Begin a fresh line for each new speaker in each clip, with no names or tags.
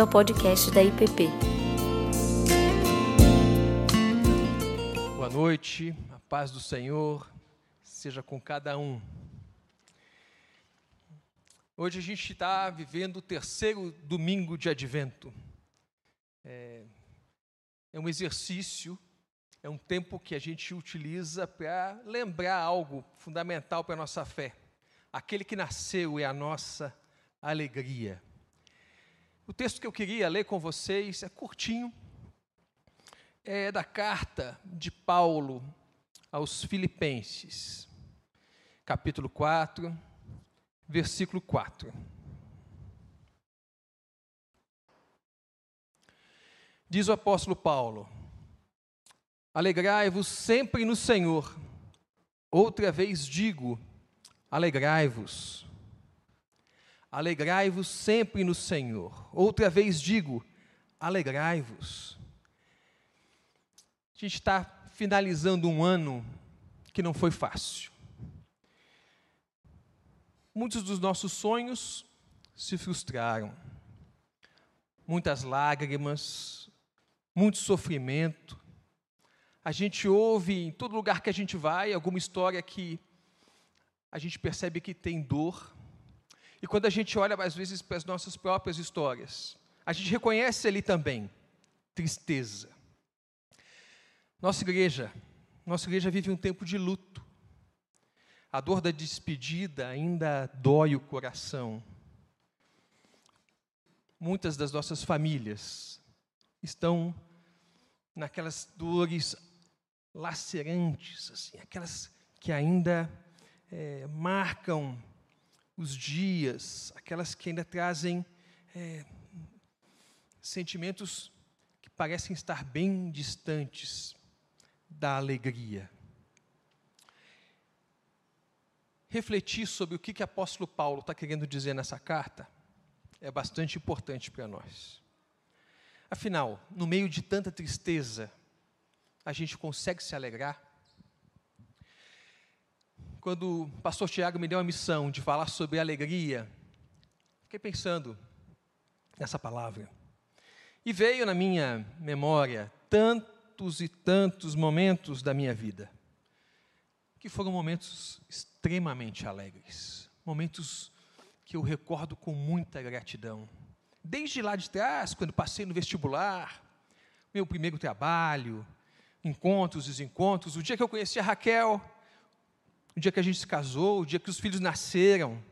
bem-vindo ao podcast da IPP.
Boa noite, a paz do Senhor seja com cada um. Hoje a gente está vivendo o terceiro domingo de advento. É, é um exercício, é um tempo que a gente utiliza para lembrar algo fundamental para a nossa fé. Aquele que nasceu é a nossa alegria. O texto que eu queria ler com vocês é curtinho, é da carta de Paulo aos Filipenses, capítulo 4, versículo 4. Diz o apóstolo Paulo: Alegrai-vos sempre no Senhor. Outra vez digo: alegrai-vos. Alegrai-vos sempre no Senhor. Outra vez digo: alegrai-vos. A gente está finalizando um ano que não foi fácil. Muitos dos nossos sonhos se frustraram. Muitas lágrimas, muito sofrimento. A gente ouve em todo lugar que a gente vai alguma história que a gente percebe que tem dor, e quando a gente olha, às vezes, para as nossas próprias histórias, a gente reconhece ali também tristeza. Nossa igreja, nossa igreja vive um tempo de luto. A dor da despedida ainda dói o coração. Muitas das nossas famílias estão naquelas dores lacerantes, assim, aquelas que ainda é, marcam os dias, aquelas que ainda trazem é, sentimentos que parecem estar bem distantes da alegria. Refletir sobre o que, que o apóstolo Paulo está querendo dizer nessa carta é bastante importante para nós. Afinal, no meio de tanta tristeza, a gente consegue se alegrar? Quando o pastor Tiago me deu a missão de falar sobre alegria, fiquei pensando nessa palavra. E veio na minha memória tantos e tantos momentos da minha vida, que foram momentos extremamente alegres, momentos que eu recordo com muita gratidão. Desde lá de trás, quando passei no vestibular, meu primeiro trabalho, encontros, desencontros, o dia que eu conheci a Raquel, o dia que a gente se casou, o dia que os filhos nasceram.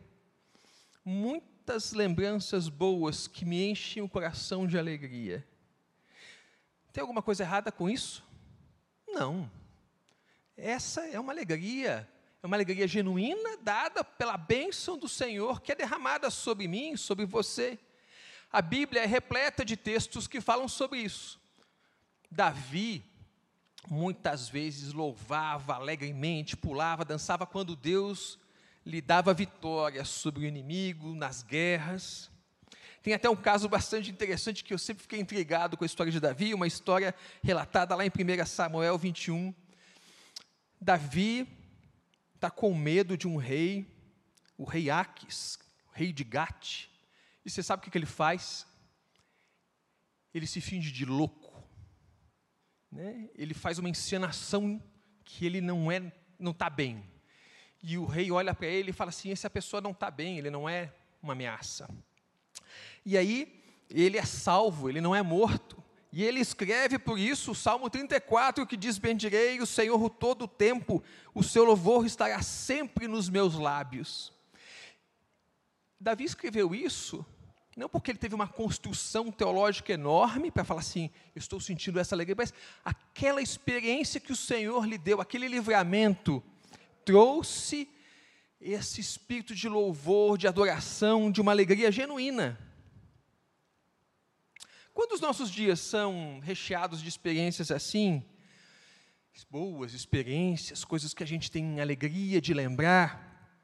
Muitas lembranças boas que me enchem o coração de alegria. Tem alguma coisa errada com isso? Não. Essa é uma alegria, é uma alegria genuína dada pela bênção do Senhor que é derramada sobre mim, sobre você. A Bíblia é repleta de textos que falam sobre isso. Davi, muitas vezes louvava alegremente, pulava, dançava quando Deus lhe dava vitória sobre o inimigo nas guerras. Tem até um caso bastante interessante que eu sempre fiquei intrigado com a história de Davi, uma história relatada lá em 1 Samuel 21. Davi está com medo de um rei, o rei Aques, o rei de Gate. E você sabe o que ele faz? Ele se finge de louco né, ele faz uma encenação que ele não é, não está bem. E o rei olha para ele e fala assim: essa pessoa não está bem, ele não é uma ameaça. E aí ele é salvo, ele não é morto. E ele escreve por isso o Salmo 34, que diz: Bendirei o Senhor todo o tempo, o seu louvor estará sempre nos meus lábios. Davi escreveu isso não porque ele teve uma construção teológica enorme para falar assim, eu estou sentindo essa alegria, mas aquela experiência que o Senhor lhe deu, aquele livramento, trouxe esse espírito de louvor, de adoração, de uma alegria genuína. Quando os nossos dias são recheados de experiências assim, boas experiências, coisas que a gente tem alegria de lembrar,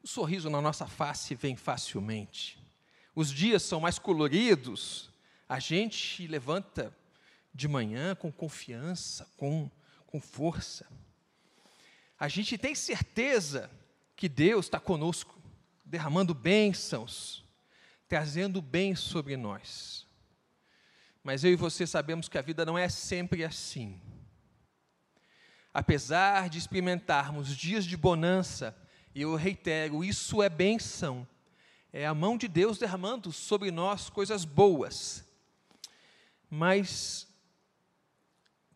o sorriso na nossa face vem facilmente os dias são mais coloridos, a gente levanta de manhã com confiança, com, com força. A gente tem certeza que Deus está conosco, derramando bênçãos, trazendo bem sobre nós. Mas eu e você sabemos que a vida não é sempre assim. Apesar de experimentarmos dias de bonança, e eu reitero, isso é benção. É a mão de Deus derramando sobre nós coisas boas. Mas,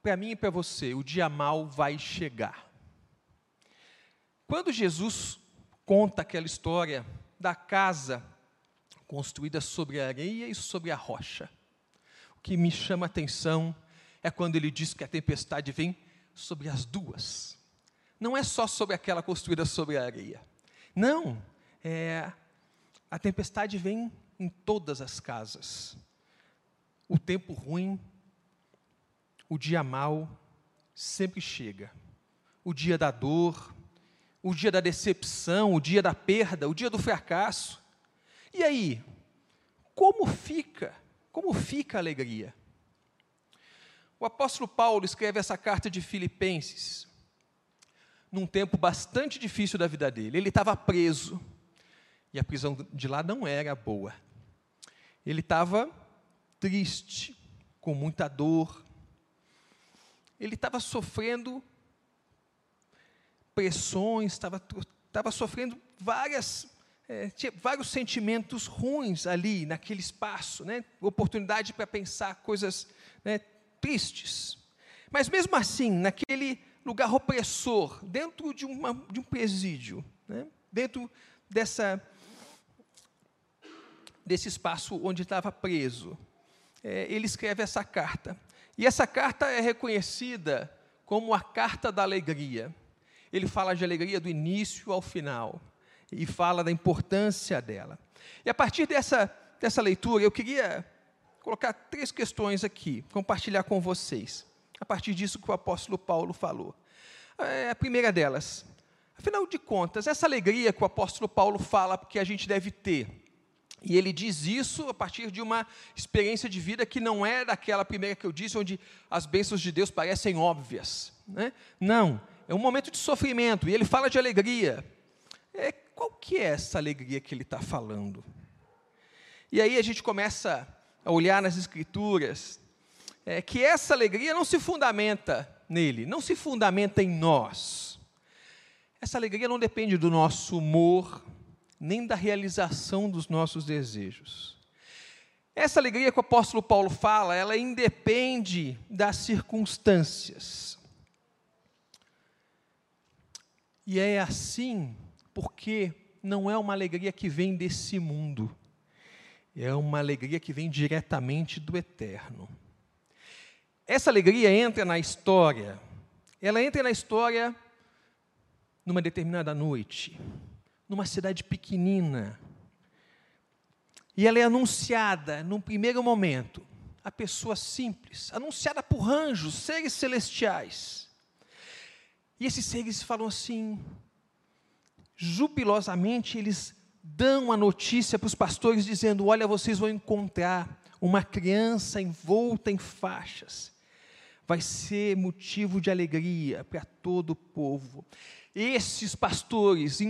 para mim e para você, o dia mal vai chegar. Quando Jesus conta aquela história da casa construída sobre a areia e sobre a rocha, o que me chama a atenção é quando ele diz que a tempestade vem sobre as duas. Não é só sobre aquela construída sobre a areia. Não, é, a tempestade vem em todas as casas. O tempo ruim, o dia mau, sempre chega. O dia da dor, o dia da decepção, o dia da perda, o dia do fracasso. E aí, como fica? Como fica a alegria? O apóstolo Paulo escreve essa carta de Filipenses num tempo bastante difícil da vida dele. Ele estava preso e a prisão de lá não era boa. Ele estava triste, com muita dor. Ele estava sofrendo pressões, estava, sofrendo várias, é, vários sentimentos ruins ali naquele espaço, né? oportunidade para pensar coisas né, tristes. Mas mesmo assim, naquele lugar opressor, dentro de, uma, de um presídio, né? dentro dessa, desse espaço onde estava preso, é, ele escreve essa carta. E essa carta é reconhecida como a carta da alegria. Ele fala de alegria do início ao final e fala da importância dela. E a partir dessa, dessa leitura, eu queria colocar três questões aqui, compartilhar com vocês, a partir disso que o apóstolo Paulo falou. É, a primeira delas, afinal de contas, essa alegria que o apóstolo Paulo fala que a gente deve ter, e ele diz isso a partir de uma experiência de vida que não é daquela primeira que eu disse, onde as bênçãos de Deus parecem óbvias. Né? Não, é um momento de sofrimento, e ele fala de alegria. É, qual que é essa alegria que ele está falando? E aí a gente começa a olhar nas Escrituras, é que essa alegria não se fundamenta nele, não se fundamenta em nós. Essa alegria não depende do nosso humor, nem da realização dos nossos desejos. Essa alegria que o apóstolo Paulo fala, ela independe das circunstâncias. E é assim porque não é uma alegria que vem desse mundo é uma alegria que vem diretamente do eterno. Essa alegria entra na história, ela entra na história numa determinada noite, numa cidade pequenina. E ela é anunciada num primeiro momento a pessoas simples, anunciada por anjos, seres celestiais. E esses seres falam assim, jubilosamente eles dão a notícia para os pastores dizendo: Olha, vocês vão encontrar uma criança envolta em faixas. Vai ser motivo de alegria para todo o povo. Esses pastores,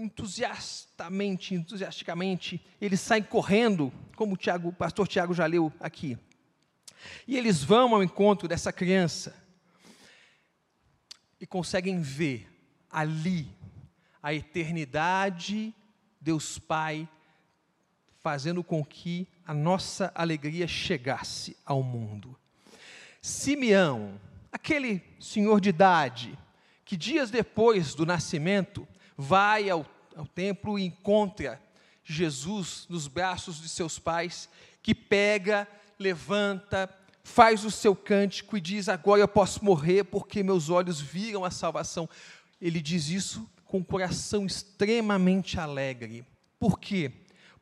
entusiastamente, entusiasticamente, eles saem correndo, como o, Tiago, o pastor Tiago já leu aqui. E eles vão ao encontro dessa criança e conseguem ver ali a eternidade Deus Pai fazendo com que a nossa alegria chegasse ao mundo. Simeão, aquele senhor de idade, que dias depois do nascimento vai ao, ao templo e encontra Jesus nos braços de seus pais, que pega, levanta, faz o seu cântico e diz: Agora eu posso morrer porque meus olhos viram a salvação. Ele diz isso com o coração extremamente alegre. Por quê?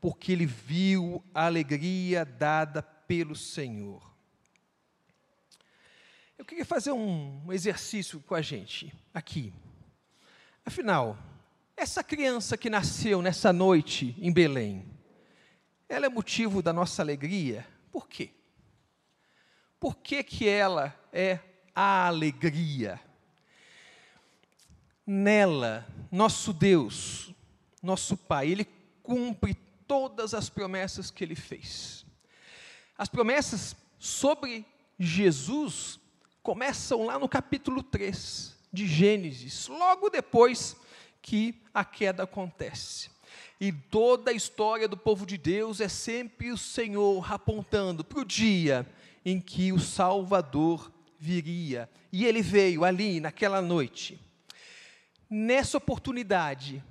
Porque ele viu a alegria dada pelo Senhor. Eu queria fazer um exercício com a gente aqui. Afinal, essa criança que nasceu nessa noite em Belém, ela é motivo da nossa alegria? Por quê? Por que, que ela é a alegria? Nela, nosso Deus, nosso Pai, Ele cumpre todas as promessas que ele fez. As promessas sobre Jesus começam lá no capítulo 3 de Gênesis, logo depois que a queda acontece. E toda a história do povo de Deus é sempre o Senhor apontando para o dia em que o Salvador viria. E ele veio ali, naquela noite. Nessa oportunidade,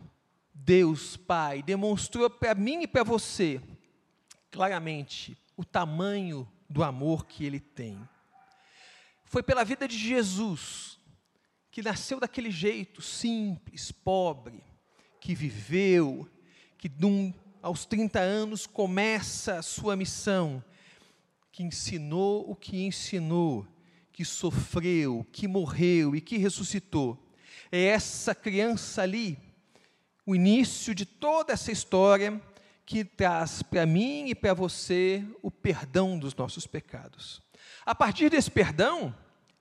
Deus Pai demonstrou para mim e para você, claramente, o tamanho do amor que Ele tem. Foi pela vida de Jesus, que nasceu daquele jeito simples, pobre, que viveu, que aos 30 anos começa a sua missão, que ensinou o que ensinou, que sofreu, que morreu e que ressuscitou. É essa criança ali, o início de toda essa história que traz para mim e para você o perdão dos nossos pecados. A partir desse perdão,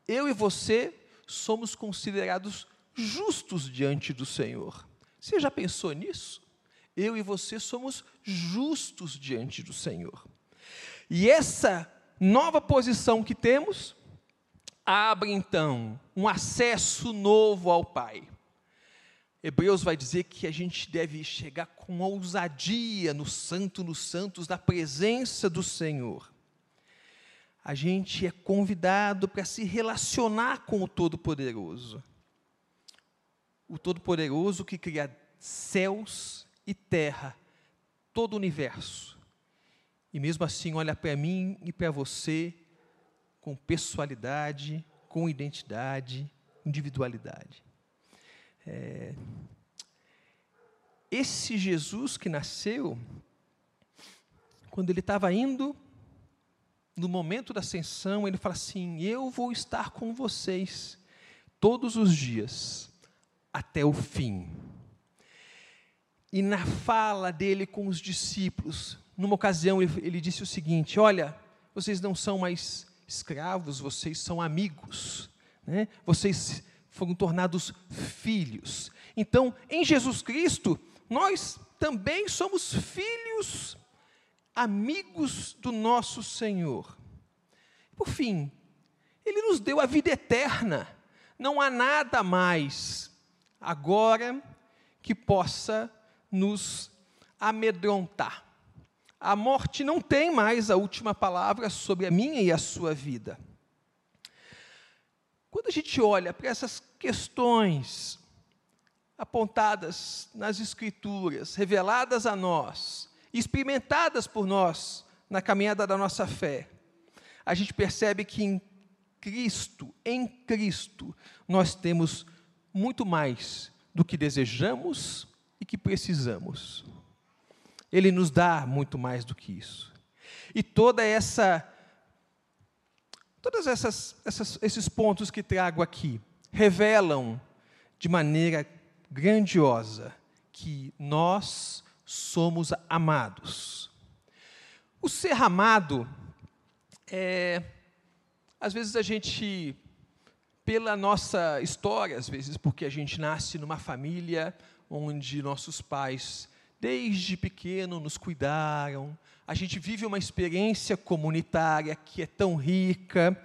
eu e você somos considerados justos diante do Senhor. Você já pensou nisso? Eu e você somos justos diante do Senhor. E essa nova posição que temos abre então um acesso novo ao Pai. Hebreus vai dizer que a gente deve chegar com ousadia no Santo nos Santos, na presença do Senhor. A gente é convidado para se relacionar com o Todo-Poderoso. O Todo-Poderoso que cria céus e terra, todo o universo. E mesmo assim olha para mim e para você com pessoalidade, com identidade, individualidade. É, esse Jesus que nasceu, quando ele estava indo, no momento da ascensão, ele fala assim: Eu vou estar com vocês todos os dias, até o fim. E na fala dele com os discípulos, numa ocasião ele, disse o seguinte: Olha, vocês não são mais escravos, vocês são amigos, né? vocês foram tornados filhos. Então, em Jesus Cristo, nós também somos filhos, amigos do nosso Senhor. Por fim, Ele nos deu a vida eterna. Não há nada mais agora que possa nos amedrontar. A morte não tem mais a última palavra sobre a minha e a sua vida. Quando a gente olha para essas questões apontadas nas Escrituras, reveladas a nós, experimentadas por nós na caminhada da nossa fé, a gente percebe que em Cristo, em Cristo, nós temos muito mais do que desejamos e que precisamos. Ele nos dá muito mais do que isso. E toda essa Todos essas, essas, esses pontos que trago aqui revelam de maneira grandiosa que nós somos amados. O ser amado é, às vezes a gente, pela nossa história, às vezes porque a gente nasce numa família onde nossos pais, desde pequeno, nos cuidaram, a gente vive uma experiência comunitária que é tão rica.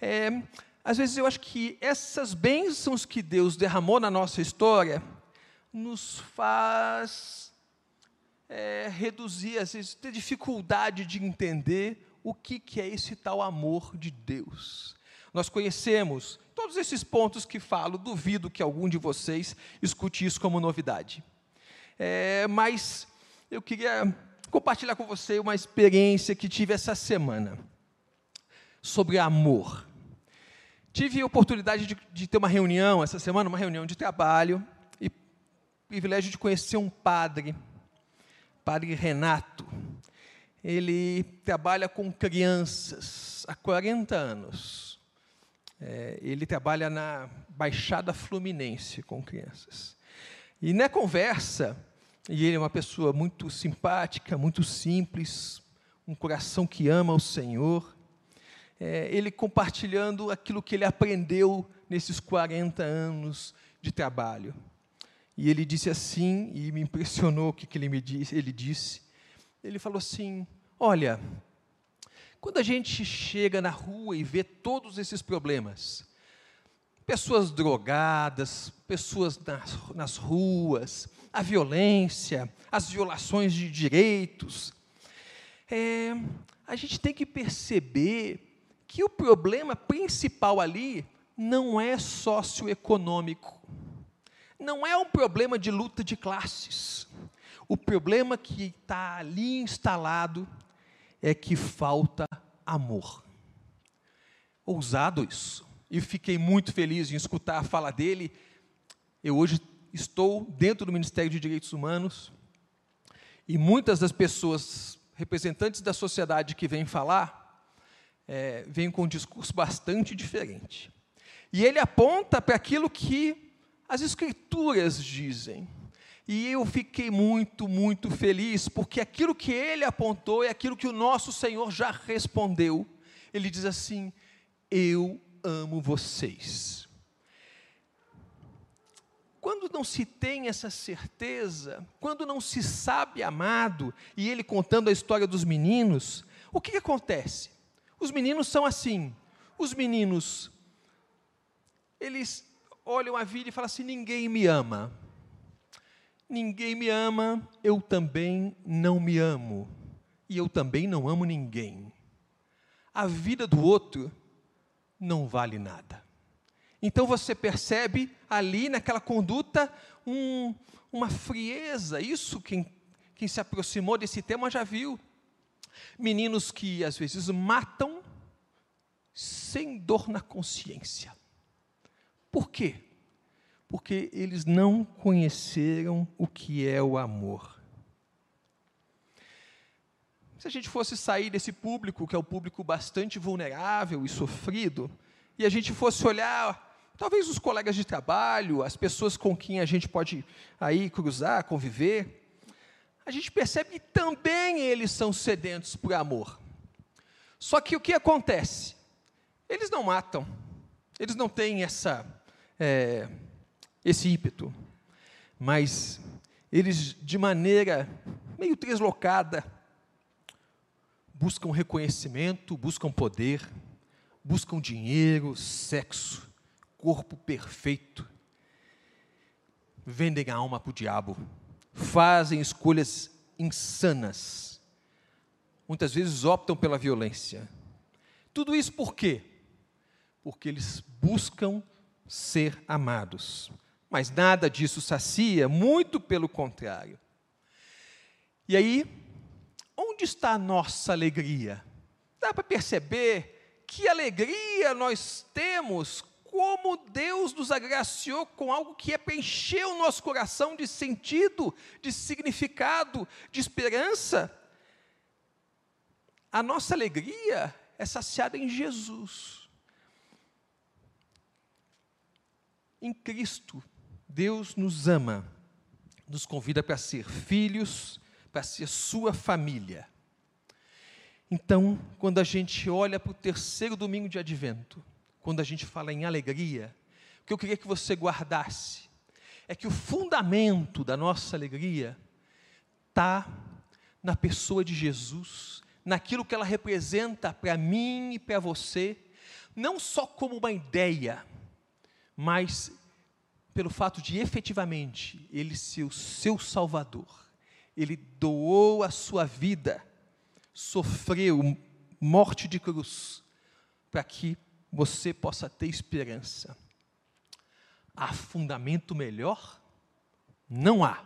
É, às vezes eu acho que essas bênçãos que Deus derramou na nossa história nos faz é, reduzir, às vezes, ter dificuldade de entender o que, que é esse tal amor de Deus. Nós conhecemos todos esses pontos que falo, duvido que algum de vocês escute isso como novidade. É, mas eu queria compartilhar com você uma experiência que tive essa semana sobre amor. Tive a oportunidade de, de, ter uma reunião essa semana, uma reunião de trabalho, e privilégio de conhecer um padre, padre Renato. Ele trabalha com crianças há 40 anos. É, ele trabalha na Baixada Fluminense com crianças. E na conversa, e ele é uma pessoa muito simpática, muito simples, um coração que ama o Senhor. É, ele compartilhando aquilo que ele aprendeu nesses 40 anos de trabalho. E ele disse assim, e me impressionou o que, que ele me disse, ele disse, ele falou assim: Olha, quando a gente chega na rua e vê todos esses problemas, pessoas drogadas, pessoas nas, nas ruas, a violência, as violações de direitos, é, a gente tem que perceber que o problema principal ali não é socioeconômico, não é um problema de luta de classes. O problema que está ali instalado é que falta amor. Ousado isso. E fiquei muito feliz em escutar a fala dele. Eu hoje estou dentro do Ministério de Direitos Humanos e muitas das pessoas, representantes da sociedade que vêm falar, é, vêm com um discurso bastante diferente. E ele aponta para aquilo que as Escrituras dizem. E eu fiquei muito, muito feliz, porque aquilo que ele apontou é aquilo que o nosso Senhor já respondeu. Ele diz assim: Eu amo vocês. Quando não se tem essa certeza, quando não se sabe amado, e ele contando a história dos meninos, o que, que acontece? Os meninos são assim. Os meninos, eles olham a vida e falam assim: ninguém me ama ninguém me ama, eu também não me amo. E eu também não amo ninguém. A vida do outro não vale nada. Então você percebe ali naquela conduta um, uma frieza. Isso quem, quem se aproximou desse tema já viu. Meninos que às vezes matam sem dor na consciência. Por quê? porque eles não conheceram o que é o amor. Se a gente fosse sair desse público, que é um público bastante vulnerável e sofrido, e a gente fosse olhar talvez os colegas de trabalho, as pessoas com quem a gente pode aí cruzar, conviver, a gente percebe que também eles são sedentos por amor. Só que o que acontece? Eles não matam, eles não têm essa é, esse ímpeto, mas eles, de maneira meio deslocada, buscam reconhecimento, buscam poder, buscam dinheiro, sexo, corpo perfeito, vendem a alma para o diabo, fazem escolhas insanas, muitas vezes optam pela violência. Tudo isso por quê? Porque eles buscam ser amados. Mas nada disso sacia, muito pelo contrário. E aí, onde está a nossa alegria? Dá para perceber que alegria nós temos, como Deus nos agraciou com algo que é preencher o nosso coração de sentido, de significado, de esperança. A nossa alegria é saciada em Jesus. Em Cristo, Deus nos ama, nos convida para ser filhos, para ser sua família. Então, quando a gente olha para o terceiro domingo de advento, quando a gente fala em alegria, o que eu queria que você guardasse é que o fundamento da nossa alegria está na pessoa de Jesus, naquilo que ela representa para mim e para você, não só como uma ideia, mas pelo fato de efetivamente ele ser o seu Salvador. Ele doou a sua vida, sofreu morte de cruz, para que você possa ter esperança. Há fundamento melhor? Não há.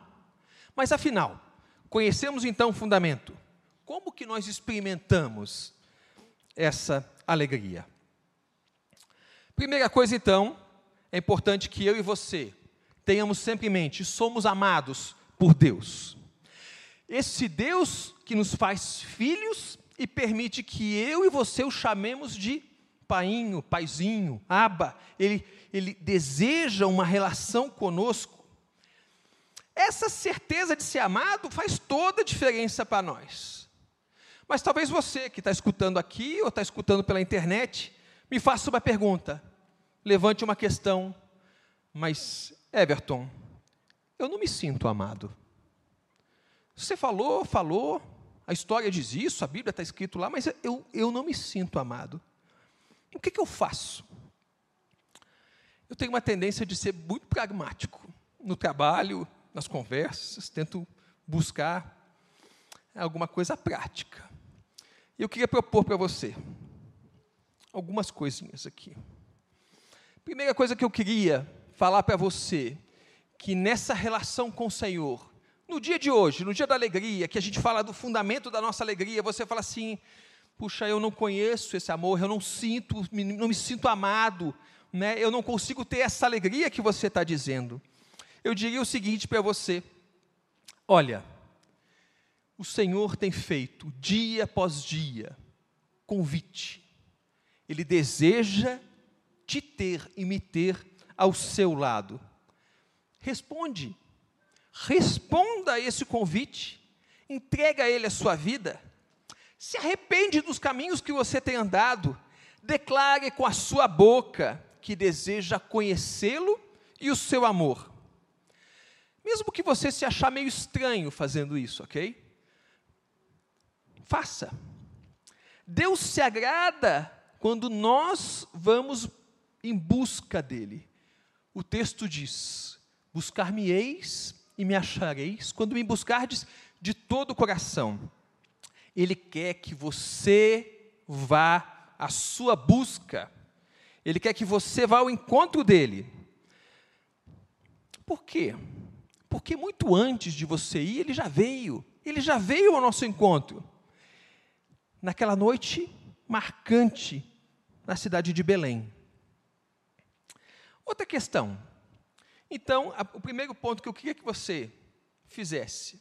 Mas afinal, conhecemos então o fundamento. Como que nós experimentamos essa alegria? Primeira coisa então, é importante que eu e você tenhamos sempre em mente: somos amados por Deus. Esse Deus que nos faz filhos e permite que eu e você o chamemos de painho, paizinho, aba, ele, ele deseja uma relação conosco. Essa certeza de ser amado faz toda a diferença para nós. Mas talvez você que está escutando aqui ou está escutando pela internet, me faça uma pergunta: levante uma questão, mas, Everton, eu não me sinto amado. Você falou, falou, a história diz isso, a Bíblia está escrito lá, mas eu, eu não me sinto amado. O que, que eu faço? Eu tenho uma tendência de ser muito pragmático. No trabalho, nas conversas, tento buscar alguma coisa prática. E eu queria propor para você algumas coisinhas aqui. Primeira coisa que eu queria falar para você, que nessa relação com o Senhor, no dia de hoje, no dia da alegria, que a gente fala do fundamento da nossa alegria, você fala assim: puxa, eu não conheço esse amor, eu não sinto, não me sinto amado, né? eu não consigo ter essa alegria que você está dizendo. Eu diria o seguinte para você: olha, o Senhor tem feito dia após dia convite, Ele deseja te ter e me ter ao seu lado. Responde, responda a esse convite, entrega a Ele a sua vida, se arrepende dos caminhos que você tem andado, declare com a sua boca que deseja conhecê-lo e o seu amor. Mesmo que você se achar meio estranho fazendo isso, ok? Faça. Deus se agrada quando nós vamos em busca dele. O texto diz: Buscar-me-eis e me achareis, quando me buscardes de todo o coração. Ele quer que você vá à sua busca, ele quer que você vá ao encontro dele. Por quê? Porque muito antes de você ir, ele já veio, ele já veio ao nosso encontro. Naquela noite marcante na cidade de Belém. Outra questão, então, a, o primeiro ponto que eu queria que você fizesse,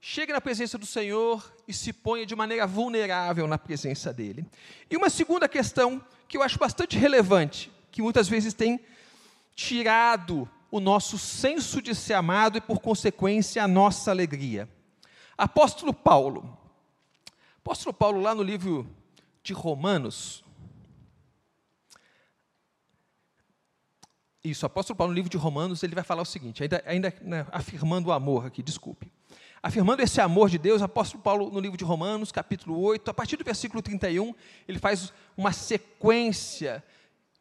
chegue na presença do Senhor e se ponha de maneira vulnerável na presença dele. E uma segunda questão que eu acho bastante relevante, que muitas vezes tem tirado o nosso senso de ser amado e, por consequência, a nossa alegria. Apóstolo Paulo. Apóstolo Paulo, lá no livro de Romanos, Isso, o apóstolo Paulo, no livro de Romanos, ele vai falar o seguinte, ainda, ainda né, afirmando o amor aqui, desculpe. Afirmando esse amor de Deus, o apóstolo Paulo, no livro de Romanos, capítulo 8, a partir do versículo 31, ele faz uma sequência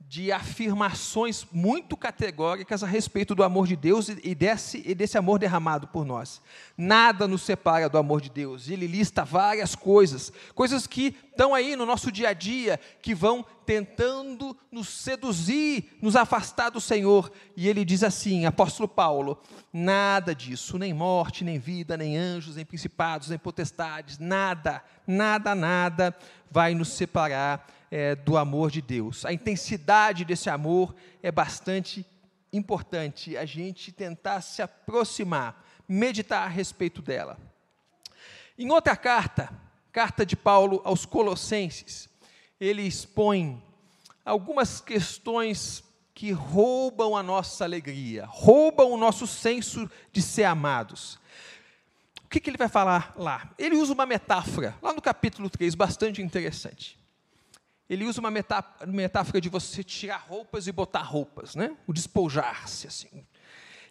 de afirmações muito categóricas a respeito do amor de Deus e desse, e desse amor derramado por nós. Nada nos separa do amor de Deus. Ele lista várias coisas, coisas que estão aí no nosso dia a dia, que vão tentando nos seduzir, nos afastar do Senhor. E ele diz assim, apóstolo Paulo: nada disso, nem morte, nem vida, nem anjos, nem principados, nem potestades, nada, nada, nada vai nos separar é, do amor de Deus. A intensidade desse amor é bastante importante, a gente tentar se aproximar, meditar a respeito dela. Em outra carta, carta de Paulo aos Colossenses, ele expõe algumas questões que roubam a nossa alegria, roubam o nosso senso de ser amados. Que, que ele vai falar lá? Ele usa uma metáfora, lá no capítulo 3, bastante interessante ele usa uma metáfora de você tirar roupas e botar roupas, né? o despojar-se. Assim.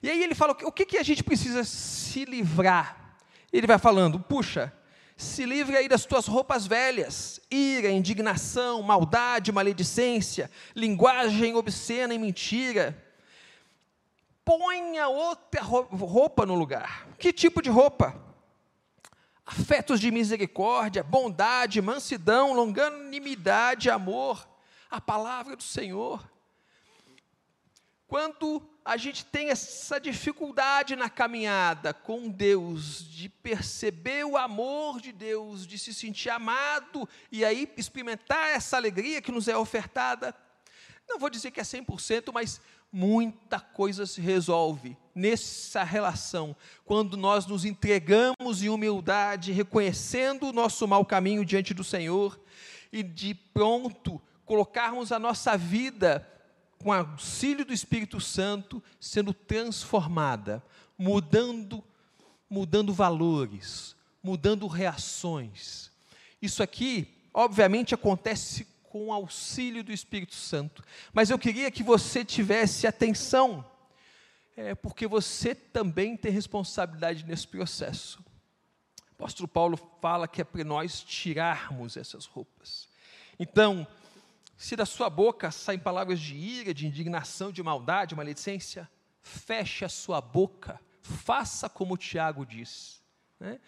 E aí ele fala, o que, que a gente precisa se livrar? Ele vai falando, puxa, se livre aí das tuas roupas velhas, ira, indignação, maldade, maledicência, linguagem obscena e mentira. Ponha outra roupa no lugar. Que tipo de roupa? Afetos de misericórdia, bondade, mansidão, longanimidade, amor, a palavra do Senhor. Quando a gente tem essa dificuldade na caminhada com Deus, de perceber o amor de Deus, de se sentir amado e aí experimentar essa alegria que nos é ofertada, não vou dizer que é 100%, mas muita coisa se resolve nessa relação, quando nós nos entregamos em humildade, reconhecendo o nosso mau caminho diante do Senhor e de pronto colocarmos a nossa vida com auxílio do Espírito Santo sendo transformada, mudando, mudando valores, mudando reações. Isso aqui, obviamente, acontece com o auxílio do Espírito Santo. Mas eu queria que você tivesse atenção, é, porque você também tem responsabilidade nesse processo. apóstolo Paulo fala que é para nós tirarmos essas roupas. Então, se da sua boca saem palavras de ira, de indignação, de maldade, maledicência, feche a sua boca, faça como o Tiago diz. Né?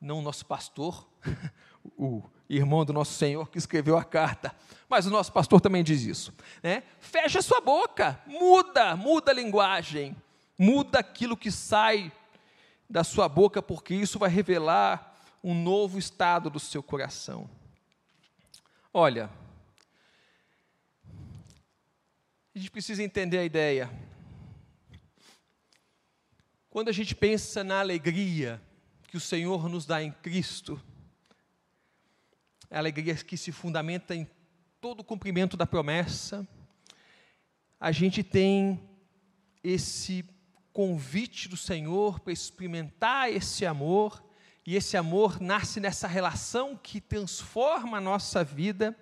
Não o nosso pastor, o irmão do nosso Senhor que escreveu a carta, mas o nosso pastor também diz isso. Né? Feche a sua boca, muda, muda a linguagem, muda aquilo que sai da sua boca, porque isso vai revelar um novo estado do seu coração. Olha, a gente precisa entender a ideia. Quando a gente pensa na alegria que o Senhor nos dá em Cristo, a alegria que se fundamenta em todo o cumprimento da promessa, a gente tem esse convite do Senhor para experimentar esse amor, e esse amor nasce nessa relação que transforma a nossa vida,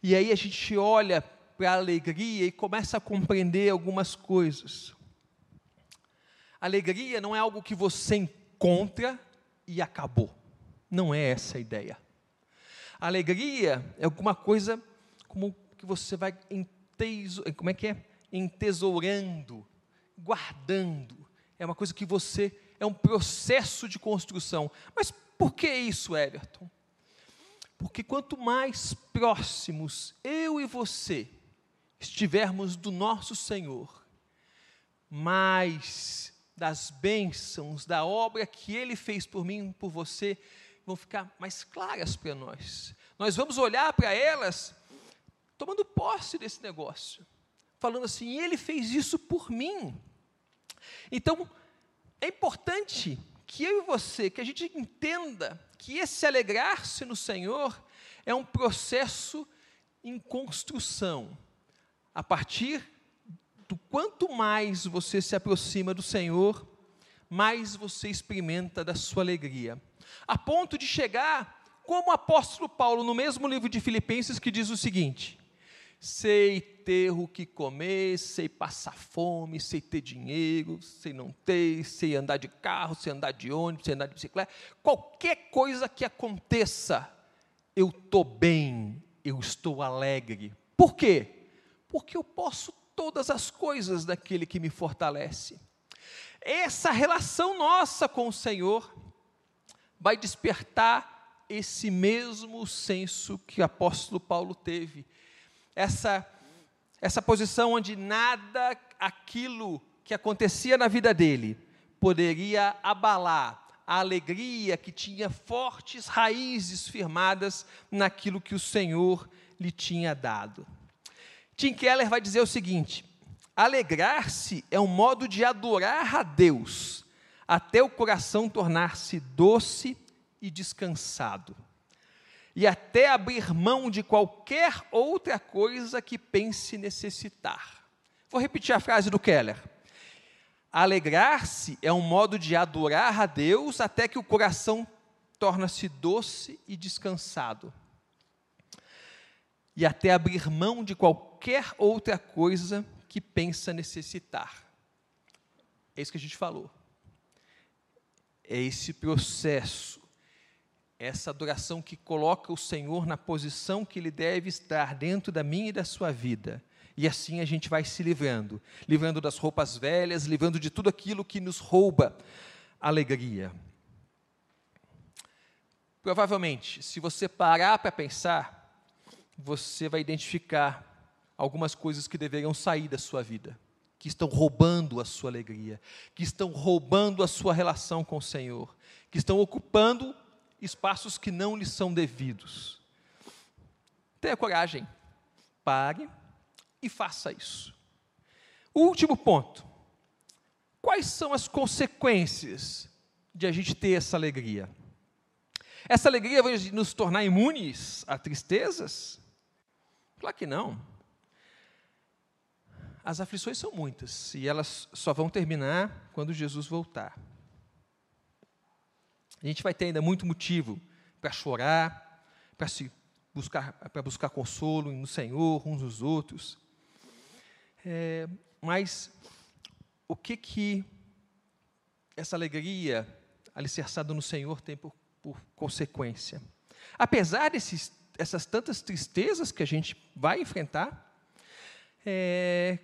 e aí a gente olha para a alegria e começa a compreender algumas coisas. Alegria não é algo que você encontra e acabou. Não é essa a ideia. Alegria é alguma coisa como que você vai enteso, como é que é? entesourando, guardando. É uma coisa que você é um processo de construção. Mas por que isso, Everton? Porque quanto mais próximos eu e você estivermos do nosso Senhor, mais das bênçãos, da obra que Ele fez por mim, por você, vão ficar mais claras para nós. Nós vamos olhar para elas tomando posse desse negócio, falando assim: Ele fez isso por mim. Então, é importante que eu e você, que a gente entenda que esse alegrar-se no Senhor é um processo em construção a partir do quanto mais você se aproxima do Senhor, mais você experimenta da sua alegria. A ponto de chegar, como o apóstolo Paulo, no mesmo livro de Filipenses, que diz o seguinte: sei ter o que comer, sei passar fome, sei ter dinheiro, sei não ter, sei andar de carro, sei andar de ônibus, sei andar de bicicleta, qualquer coisa que aconteça, eu estou bem, eu estou alegre. Por quê? porque eu posso todas as coisas daquele que me fortalece. Essa relação nossa com o Senhor vai despertar esse mesmo senso que o apóstolo Paulo teve. Essa essa posição onde nada aquilo que acontecia na vida dele poderia abalar a alegria que tinha fortes raízes firmadas naquilo que o Senhor lhe tinha dado. Tim Keller vai dizer o seguinte: alegrar-se é um modo de adorar a Deus, até o coração tornar-se doce e descansado, e até abrir mão de qualquer outra coisa que pense necessitar. Vou repetir a frase do Keller. Alegrar-se é um modo de adorar a Deus até que o coração torna-se doce e descansado e até abrir mão de qualquer outra coisa que pensa necessitar. É isso que a gente falou. É esse processo, essa adoração que coloca o Senhor na posição que ele deve estar dentro da minha e da sua vida. E assim a gente vai se livrando, livrando das roupas velhas, livrando de tudo aquilo que nos rouba alegria. Provavelmente, se você parar para pensar, você vai identificar algumas coisas que deveriam sair da sua vida, que estão roubando a sua alegria, que estão roubando a sua relação com o Senhor, que estão ocupando espaços que não lhe são devidos. Tenha coragem, pare e faça isso. Último ponto. Quais são as consequências de a gente ter essa alegria? Essa alegria vai nos tornar imunes a tristezas? Claro que não. As aflições são muitas e elas só vão terminar quando Jesus voltar. A gente vai ter ainda muito motivo para chorar, para se buscar, para buscar consolo no Senhor, uns nos outros. É, mas o que que essa alegria, alicerçado no Senhor tem por, por consequência. Apesar desses, essas tantas tristezas que a gente vai enfrentar, é,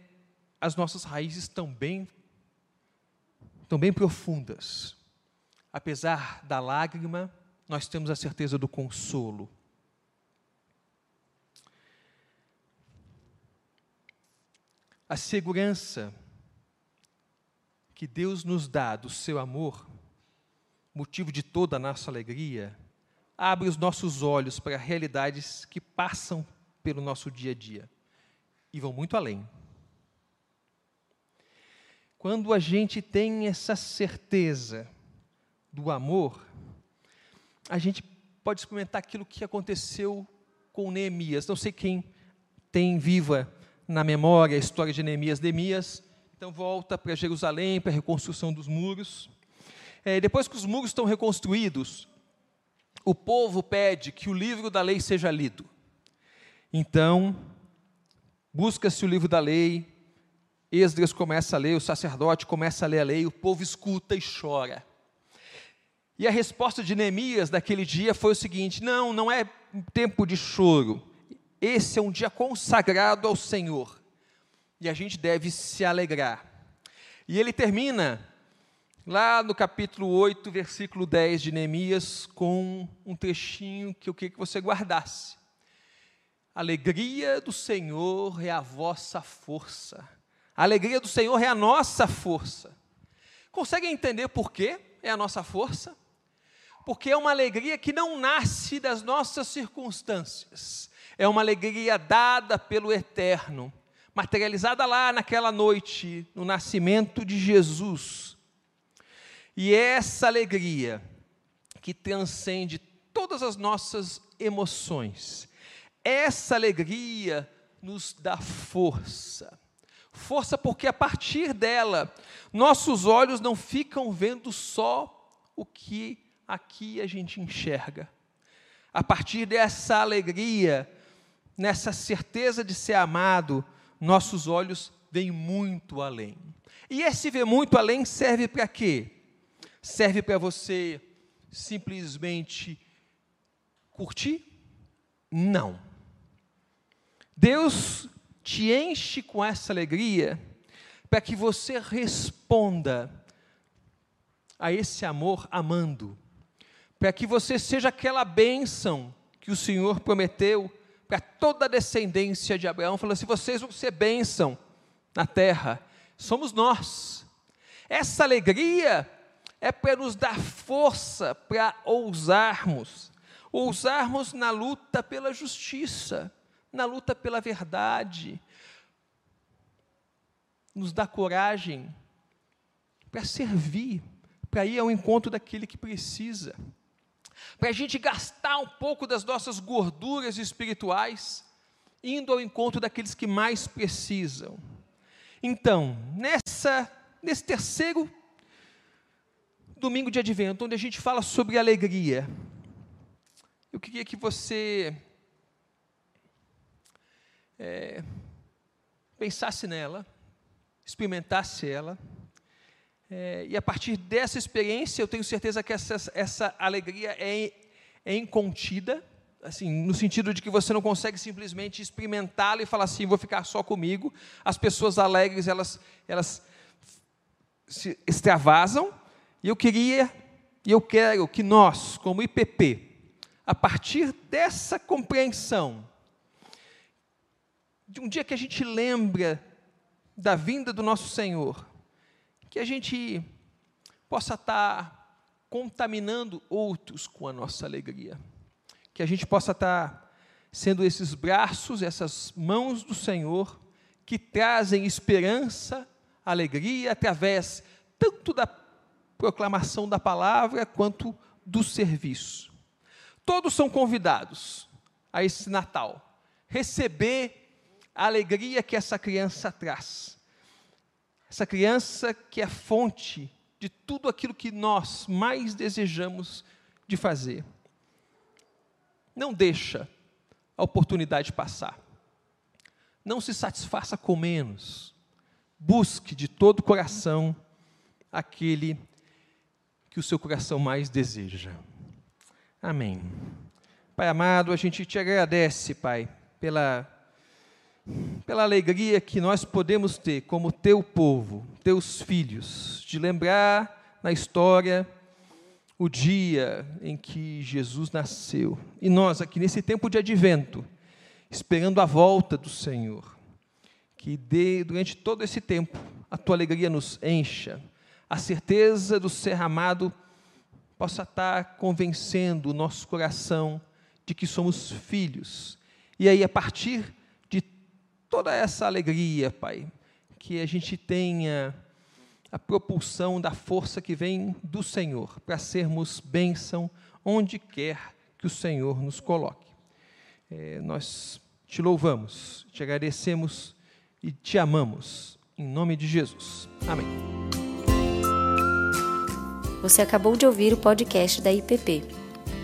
as nossas raízes estão bem, estão bem profundas. Apesar da lágrima, nós temos a certeza do consolo. A segurança que Deus nos dá do seu amor, motivo de toda a nossa alegria, abre os nossos olhos para realidades que passam pelo nosso dia a dia e vão muito além. Quando a gente tem essa certeza do amor, a gente pode experimentar aquilo que aconteceu com Neemias. Não sei quem tem viva na memória a história de Neemias. Neemias, então, volta para Jerusalém, para a reconstrução dos muros. É, depois que os muros estão reconstruídos, o povo pede que o livro da lei seja lido. Então, busca-se o livro da lei, Esdras começa a ler, o sacerdote começa a ler a lei, o povo escuta e chora. E a resposta de Neemias daquele dia foi o seguinte: não, não é tempo de choro, esse é um dia consagrado ao Senhor, e a gente deve se alegrar. E ele termina lá no capítulo 8, versículo 10 de Neemias, com um trechinho que eu queria que você guardasse. Alegria do Senhor é a vossa força. A alegria do Senhor é a nossa força. Conseguem entender por quê é a nossa força? Porque é uma alegria que não nasce das nossas circunstâncias. É uma alegria dada pelo Eterno, materializada lá naquela noite, no nascimento de Jesus. E é essa alegria que transcende todas as nossas emoções, essa alegria nos dá força. Força porque a partir dela, nossos olhos não ficam vendo só o que aqui a gente enxerga. A partir dessa alegria, nessa certeza de ser amado, nossos olhos veem muito além. E esse ver muito além serve para quê? Serve para você simplesmente curtir? Não. Deus te enche com essa alegria para que você responda a esse amor amando, para que você seja aquela bênção que o Senhor prometeu para toda a descendência de Abraão, falando assim: vocês vão ser bênção na terra, somos nós. Essa alegria é para nos dar força para ousarmos, ousarmos na luta pela justiça na luta pela verdade, nos dá coragem para servir, para ir ao encontro daquele que precisa, para a gente gastar um pouco das nossas gorduras espirituais, indo ao encontro daqueles que mais precisam. Então, nessa, nesse terceiro domingo de advento, onde a gente fala sobre alegria, eu queria que você é, pensasse nela, experimentasse ela, é, e a partir dessa experiência eu tenho certeza que essa, essa alegria é, é incontida, assim, no sentido de que você não consegue simplesmente experimentá-la e falar assim, vou ficar só comigo. As pessoas alegres, elas, elas se extravasam, e eu queria, e eu quero que nós, como IPP, a partir dessa compreensão, um dia que a gente lembra da vinda do nosso Senhor, que a gente possa estar contaminando outros com a nossa alegria, que a gente possa estar sendo esses braços, essas mãos do Senhor que trazem esperança, alegria através tanto da proclamação da palavra quanto do serviço. Todos são convidados a esse Natal, receber a alegria que essa criança traz. Essa criança que é fonte de tudo aquilo que nós mais desejamos de fazer. Não deixa a oportunidade passar. Não se satisfaça com menos. Busque de todo o coração aquele que o seu coração mais deseja. Amém. Pai amado, a gente te agradece, Pai, pela, pela alegria que nós podemos ter como teu povo, teus filhos, de lembrar na história o dia em que Jesus nasceu. E nós, aqui nesse tempo de advento, esperando a volta do Senhor, que dê, durante todo esse tempo a tua alegria nos encha, a certeza do ser amado possa estar convencendo o nosso coração de que somos filhos. E aí, a partir toda essa alegria, Pai, que a gente tenha a propulsão da força que vem do Senhor para sermos bênção onde quer que o Senhor nos coloque. É, nós te louvamos, te agradecemos e te amamos. Em nome de Jesus. Amém.
Você acabou de ouvir o podcast da IPP.